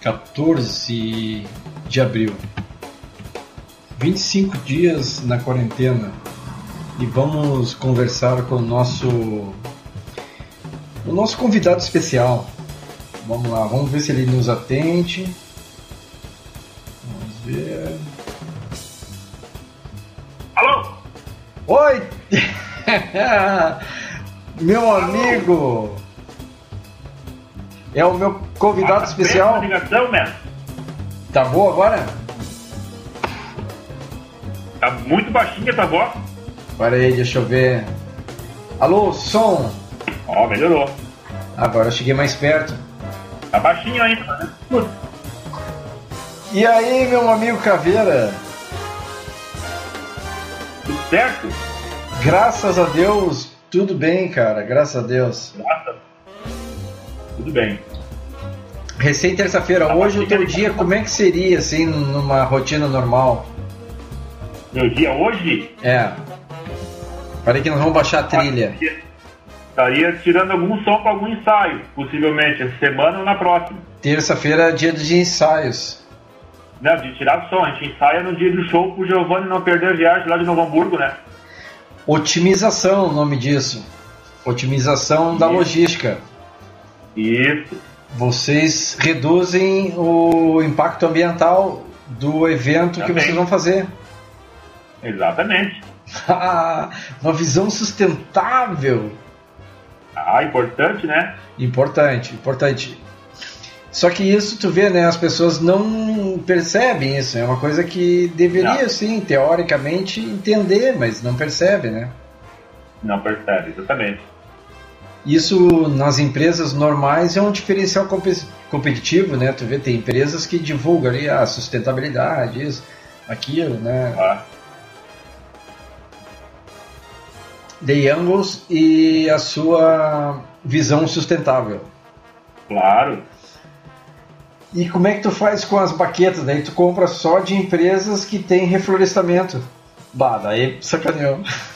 14 de abril. 25 dias na quarentena e vamos conversar com o nosso o nosso convidado especial. Vamos lá, vamos ver se ele nos atende. Vamos ver. Alô? Oi! meu amigo! É o meu convidado especial. ligação, né? Tá boa agora? Tá muito baixinha a tua voz. Para aí, deixa eu ver. Alô, som! Ó, melhorou. Agora eu cheguei mais perto. Tá baixinho ainda, né? E aí, meu amigo Caveira? Tudo certo? Graças a Deus, tudo bem, cara. Graças a Deus. Tudo bem. Recém terça-feira, Tá hoje o teu dia, como é que seria, assim, numa rotina normal? Meu dia hoje, É. Parei que nós vamos baixar a trilha. estaria tirando algum som para algum ensaio, possivelmente, essa semana ou na próxima. Terça-feira é dia de ensaios. Não, de tirar som. A gente ensaia no dia do show pro Giovanni não perder a viagem lá de Novo Hamburgo, né? Otimização, o nome disso. Otimização da logística. Isso. Vocês reduzem o impacto ambiental do evento que Também. vocês vão fazer. Exatamente. Uma visão sustentável. Ah, importante, né? Importante, importante. Só que isso tu vê, né? As pessoas não percebem isso. É uma coisa que deveria, Não. sim, teoricamente, entender, mas não percebe, né? Não percebe, exatamente. Isso nas empresas normais é um diferencial compe- competitivo, né? Tu vê, tem empresas que divulgam ali a sustentabilidade, isso, aquilo, né? Ah, The Youngles e a sua visão sustentável. claro. E como é que tu faz com as baquetas? Daí tu compra só de empresas que tem reflorestamento. Bah, daí sacaneou.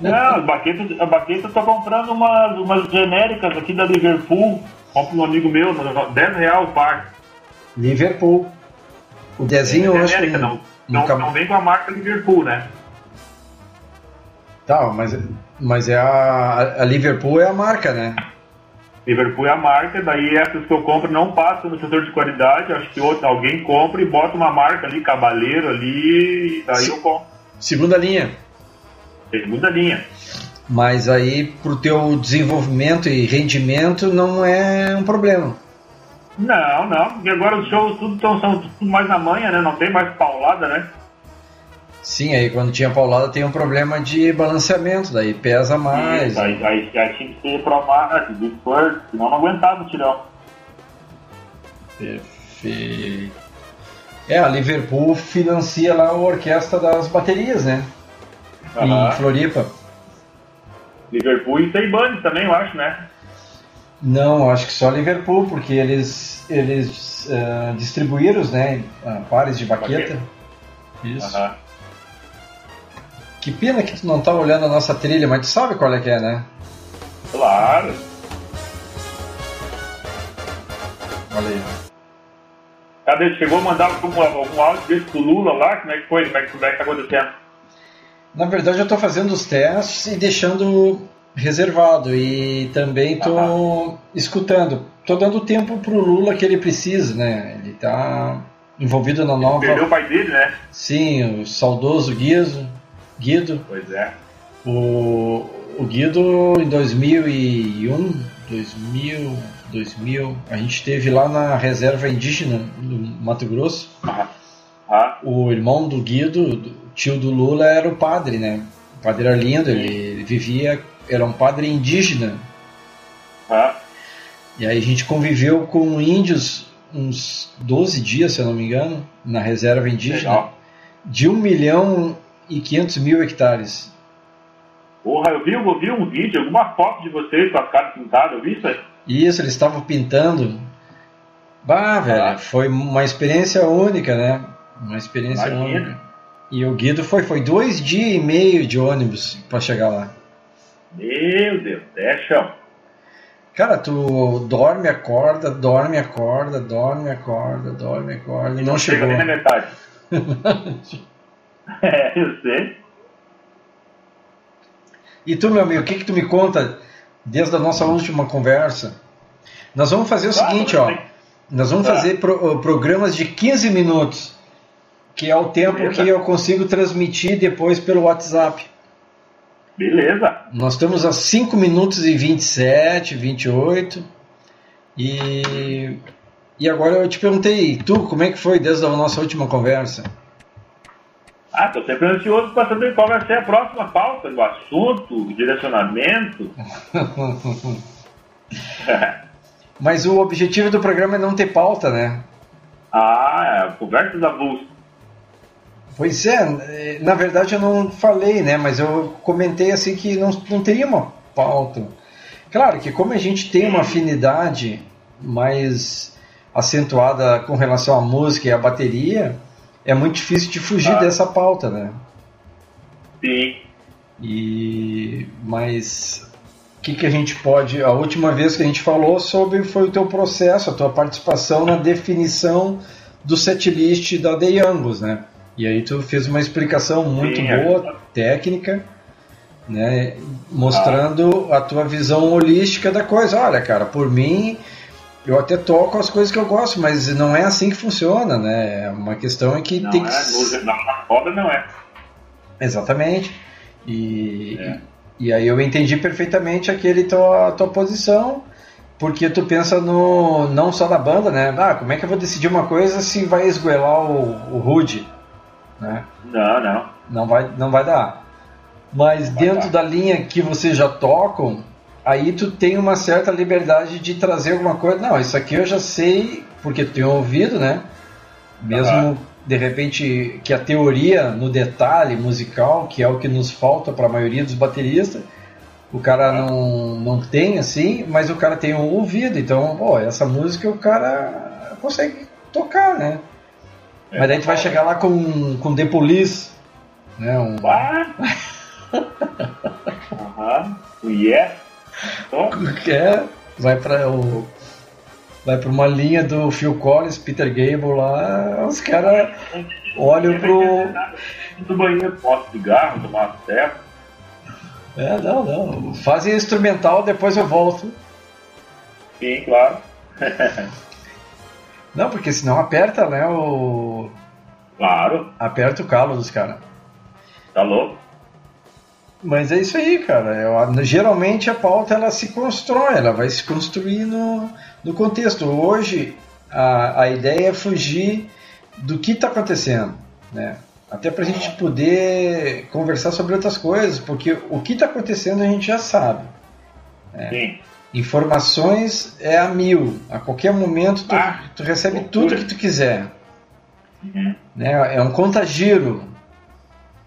Não, a baqueta, a baqueta tô comprando umas, umas genéricas aqui da Liverpool. Compro um amigo meu, no- 10 real o par. Liverpool. O Dezinho, eu acho que genérica, não, não, nunca- não vem com a marca Liverpool, né? Tá, mas, mas é a, a Liverpool é a marca, né? Liverpool é a marca, daí essas que eu compro não passam no setor de qualidade, acho que outro, alguém compra e bota uma marca ali, Cabaleiro ali, daí eu compro. Segunda linha. Segunda linha. Mas aí pro teu desenvolvimento e rendimento não é um problema. Não, não, porque agora os shows tudo tão, são tudo mais na manha, né? Não tem mais paulada, né? Sim, aí quando tinha paulada tem um problema de balanceamento, daí pesa mais. Isso, aí, aí já tinha que ser pro marca, de esforço, senão não aguentava o tirão. Perfeito. É, a Liverpool financia lá a orquestra das baterias, né? Em Floripa. Liverpool e Seibane também, eu acho, né? Não, acho que só Liverpool, porque eles, eles ah, distribuíram, né? ah, pares de baqueta. Isso. Aham. Que pena que tu não tá olhando a nossa trilha, mas tu sabe qual é que é, né? Claro. Olha aí. Cadê? Chegou a mandar algum, algum áudio desse pro Lula lá? Como é que foi? Como é que, como é que tá acontecendo? Na verdade, eu estou fazendo os testes e deixando reservado e também estou escutando. Estou dando tempo pro Lula que ele precisa, né? Ele está envolvido na nova. Perdeu o pai dele, né? Sim, o saudoso Guido. Guido. Pois é. O, o Guido em 2001, 2000, 2000, a gente teve lá na reserva indígena do Mato Grosso. Ah, O irmão do Guido, do tio do Lula, era o padre, né? O padre era lindo, ele, ele vivia, era um padre indígena. ah, E aí a gente conviveu com índios uns 12 dias, se eu não me engano, na reserva indígena, legal. de 1 milhão e 500 mil hectares. Porra, eu vi, eu vi um vídeo, alguma foto de vocês com as caras pintadas, eu vi isso aí. Isso, eles estavam pintando. Bah, velho, Ah. foi uma experiência única, né? Uma experiência Imagina. única. E o Guido foi, foi dois dias e meio de ônibus para chegar lá. Meu Deus, é chão. Cara, tu dorme, acorda, dorme, acorda, dorme, acorda, dorme, acorda. E não, não chegou. Chega nem na metade. é, eu sei. E tu, meu amigo, o que, que tu me conta desde a nossa última conversa? Nós vamos fazer o claro, seguinte, ó. Nós vamos tá. fazer pro, programas de 15 minutos, que é o tempo Beleza. que eu consigo transmitir depois pelo WhatsApp. Beleza. Nós estamos a 5 minutos e 27, 28. E, e agora eu te perguntei, tu, como é que foi desde a nossa última conversa? Ah, estou sempre ansioso para saber qual vai ser a próxima pauta, o assunto, o direcionamento. Mas o objetivo do programa é não ter pauta, né? Ah, é, conversas avulsas. Pois é, na verdade eu não falei, né? Mas eu comentei assim que não, não teria uma pauta. Claro que como a gente tem uma afinidade mais acentuada com relação à música e à bateria, é muito difícil de fugir ah. dessa pauta, né? Sim. E mas o que, que a gente pode? A última vez que a gente falou sobre foi o teu processo, a tua participação na definição do setlist da The Youngos, né? E aí tu fez uma explicação muito Sim, é. boa, é. técnica, né, mostrando ah. a tua visão holística da coisa. Olha, cara, por mim eu até toco as coisas que eu gosto, mas não é assim que funciona, né? Uma questão é que não tem é, que na roda não é. Exatamente. E, é. e aí eu entendi perfeitamente aquele tua, tua posição, porque tu pensa no não só na banda, né? Ah, como é que eu vou decidir uma coisa se vai esgoelar o, o Rude? Né? Não, não. Não vai, não vai dar. Mas vai dentro dar. da linha que vocês já tocam, aí tu tem uma certa liberdade de trazer alguma coisa. Não, isso aqui eu já sei, porque tu tem ouvido, né? Mesmo uhum. de repente que a teoria no detalhe musical, que é o que nos falta para a maioria dos bateristas, o cara não, não tem assim, mas o cara tem um ouvido. Então, pô, essa música o cara consegue tocar, né? É, Mas daí a gente vai chegar lá com, com The Police, né? Um... Aham. O Yeah. É, vai para o vai para uma linha do Phil Collins, Peter Gable lá, os caras olham pro do banheiro, posso cigarro, tomar certo. É, não, não. Fazem instrumental, depois eu volto. Sim, claro. Não, porque senão aperta, né? O. Claro. Aperta o calo dos caras. Tá louco? Mas é isso aí, cara. Eu, geralmente a pauta ela se constrói, ela vai se construir no, no contexto. Hoje a, a ideia é fugir do que está acontecendo, né? Até para a gente poder conversar sobre outras coisas, porque o que está acontecendo a gente já sabe. Né? Sim. Informações é a mil. A qualquer momento tu, ah, tu recebe tudo que tu quiser. Uhum. Né? É um contagiro.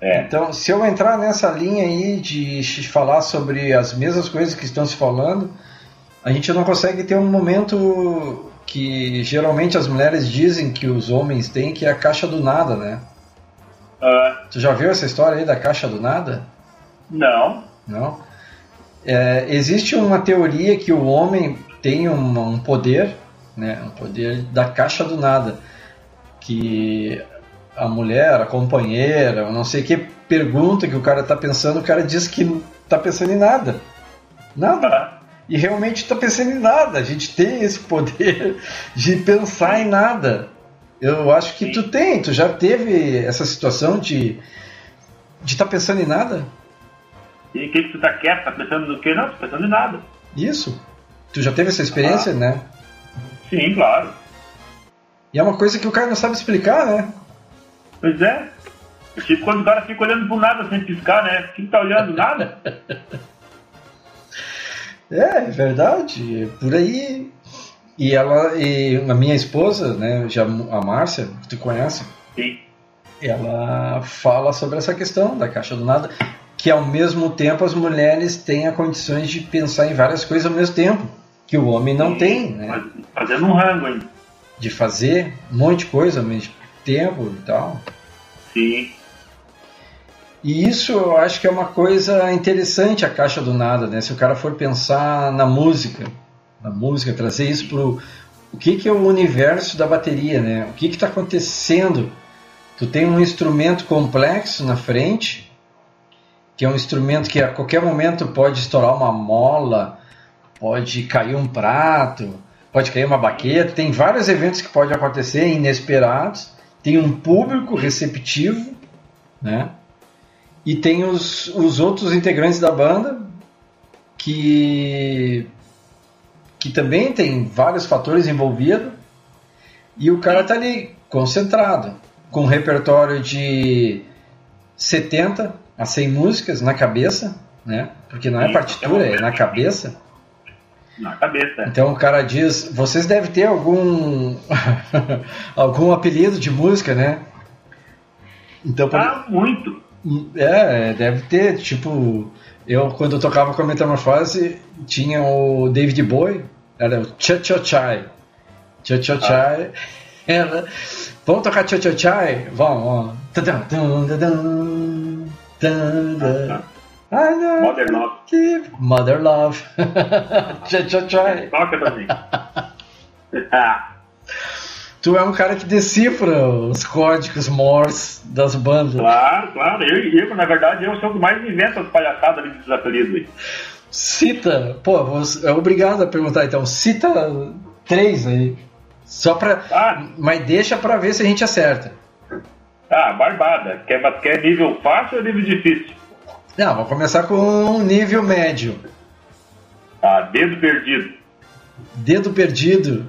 É. Então, se eu entrar nessa linha aí de falar sobre as mesmas coisas que estão se falando, a gente não consegue ter um momento que geralmente as mulheres dizem que os homens têm, que é a caixa do nada, né? Uh. Tu já viu essa história aí da caixa do nada? Não. Não? É, existe uma teoria que o homem tem um, um, poder, né, um poder da caixa do nada, que a mulher, a companheira, não sei o que, pergunta que o cara está pensando, o cara diz que está pensando em nada. Nada. E realmente está pensando em nada. A gente tem esse poder de pensar em nada. Eu acho que tu tem, tu já teve essa situação de de estar tá pensando em nada? E o que, que tu tá quieto? Tá pensando no quê? Não, tô pensando em nada. Isso. Tu já teve essa experiência, ah. né? Sim, claro. E é uma coisa que o cara não sabe explicar, né? Pois é. Tipo quando o cara fica olhando pro nada sem piscar, né? Quem tá olhando nada? é, é verdade. É por aí. E ela, e a minha esposa, né, já a Márcia, que tu conhece? Sim. Ela fala sobre essa questão da caixa do nada que ao mesmo tempo as mulheres tenham condições de pensar em várias coisas ao mesmo tempo, que o homem não Sim, tem, né? Fazendo um rango ainda. De fazer um monte de coisa ao mesmo tempo e tal. Sim. E isso eu acho que é uma coisa interessante a caixa do nada, né? Se o cara for pensar na música, na música, trazer isso pro o que, que é o universo da bateria, né? O que está acontecendo? Tu tem um instrumento complexo na frente, que é um instrumento que a qualquer momento pode estourar uma mola, pode cair um prato, pode cair uma baqueta, tem vários eventos que podem acontecer inesperados, tem um público receptivo, né? E tem os, os outros integrantes da banda que que também tem vários fatores envolvidos. E o cara tá ali concentrado com um repertório de 70 a 100 músicas na cabeça, né? Porque não é partitura, é na cabeça. Na cabeça. Então o cara diz, vocês devem ter algum algum apelido de música, né? Então, ah, muito. É, deve ter, tipo, eu quando eu tocava com a Metamorfose, tinha o David Bowie, era o Cha Cha Chai. Cha Cha Chai. Ah. Era, vamos tocar Cha Cha Chai? Vamos, Mother Love. Mother Love. Cha Cha Chai. Toca pra mim. tu é um cara que decifra os códigos Morse das bandas. Claro, claro. Eu, eu na verdade, eu sou o que mais inventa as palhaçadas ali dos apelidos. Cita, pô, é obrigado a perguntar então. Cita três aí. Só pra. Ah. Mas deixa pra ver se a gente acerta. Ah, barbada. Quer, quer nível fácil ou nível difícil? Não, vou começar com um nível médio. Ah, dedo perdido. Dedo perdido.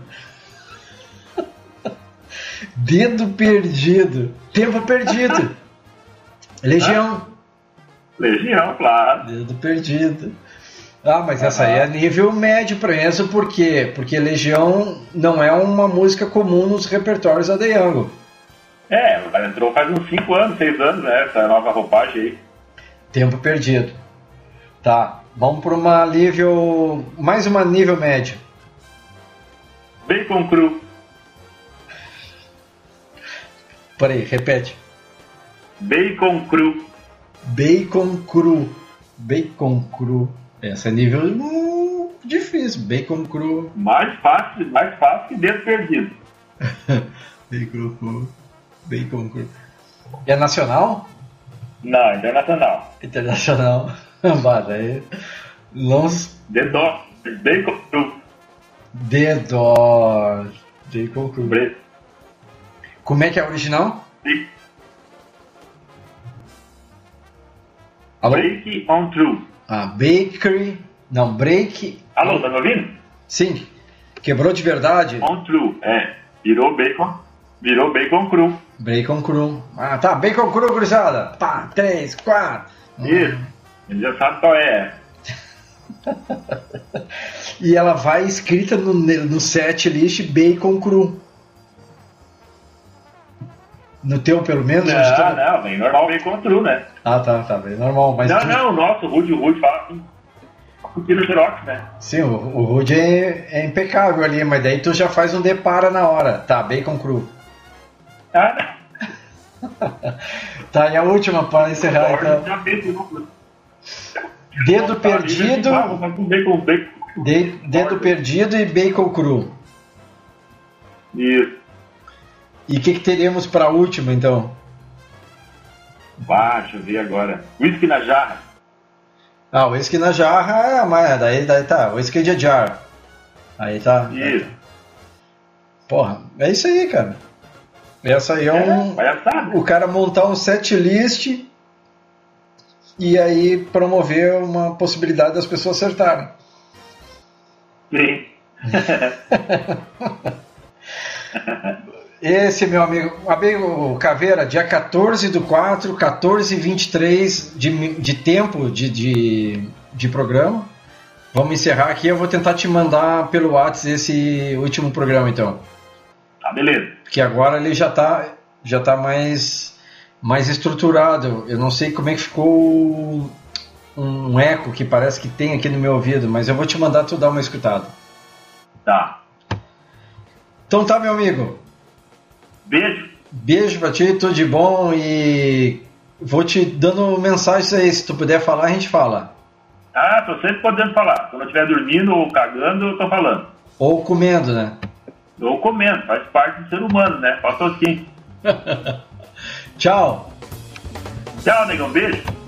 dedo perdido. Tempo perdido. Legião. Ah. Legião, claro. Dedo perdido. Ah, mas essa aí é nível médio para isso, por quê? Porque Legião não é uma música comum nos repertórios da The Young. É, ela entrou faz uns 5 anos, 6 anos, né? Essa nova roupagem aí. Tempo perdido. Tá, vamos para uma nível. Mais uma nível médio. Bacon cru. Peraí, repete. Bacon cru. Bacon cru. Bacon cru. Essa é nível uh, difícil, bacon cru. Mais fácil, mais fácil que dedo perdido. bacon cru. Bacon cru. É nacional? Não, internacional. Internacional. bah, daí. Lons. Dedó. Bacon cru. Dedó. Bacon cru. Bre Como é que é original? Sim. Alô? Break on True. Ah, bakery. Não, break. Alô, tá me ouvindo? Sim. Quebrou de verdade? On true, é. Virou bacon. Virou bacon cru. Bacon cru. Ah, tá. Bacon cru, gurizada. Pá, três, quatro. Isso. Ele já sabe qual é. e ela vai escrita no, no set list bacon cru. No teu, pelo menos? Não, tá... não, bem normal, bem cru, né? Ah, tá, tá, bem normal. Mas não, tu... não, o nosso, o Rude, o Rude fala assim, Xerox, né? Sim, o, o Rude é, é, impecável ali, mas daí tu já faz um depara na hora. Tá, bacon cru. Tá, e a última para encerrar então. Fez, Dedo perdido. De, dedo perdido e bacon cru. Isso. E o que, que teremos para a última, então? Eu ver agora. Whisky na jarra. Ah, whisky na jarra é mais. Daí, daí tá. Whisky de jar. Aí tá. Isso. Porra, é isso aí, cara. Essa aí é, um. É, o cara montar um set list e aí promover uma possibilidade das pessoas acertarem. Sim. Esse, meu amigo, amigo Caveira, dia 14 do 4, 14 e 23 de, de tempo de, de, de programa. Vamos encerrar aqui. Eu vou tentar te mandar pelo WhatsApp esse último programa, então. Tá, beleza. Que agora ele já tá, já tá mais, mais estruturado. Eu não sei como é que ficou um eco que parece que tem aqui no meu ouvido, mas eu vou te mandar tu dar uma escutada. Tá. Então tá, meu amigo. Beijo. Beijo pra ti, tudo de bom e vou te dando mensagens aí. Se tu puder falar, a gente fala. Ah, tô sempre podendo falar. Quando eu estiver dormindo ou cagando, eu tô falando. Ou comendo, né? Ou comendo, faz parte do ser humano, né? Faço assim. Tchau. Tchau, negão. Beijo.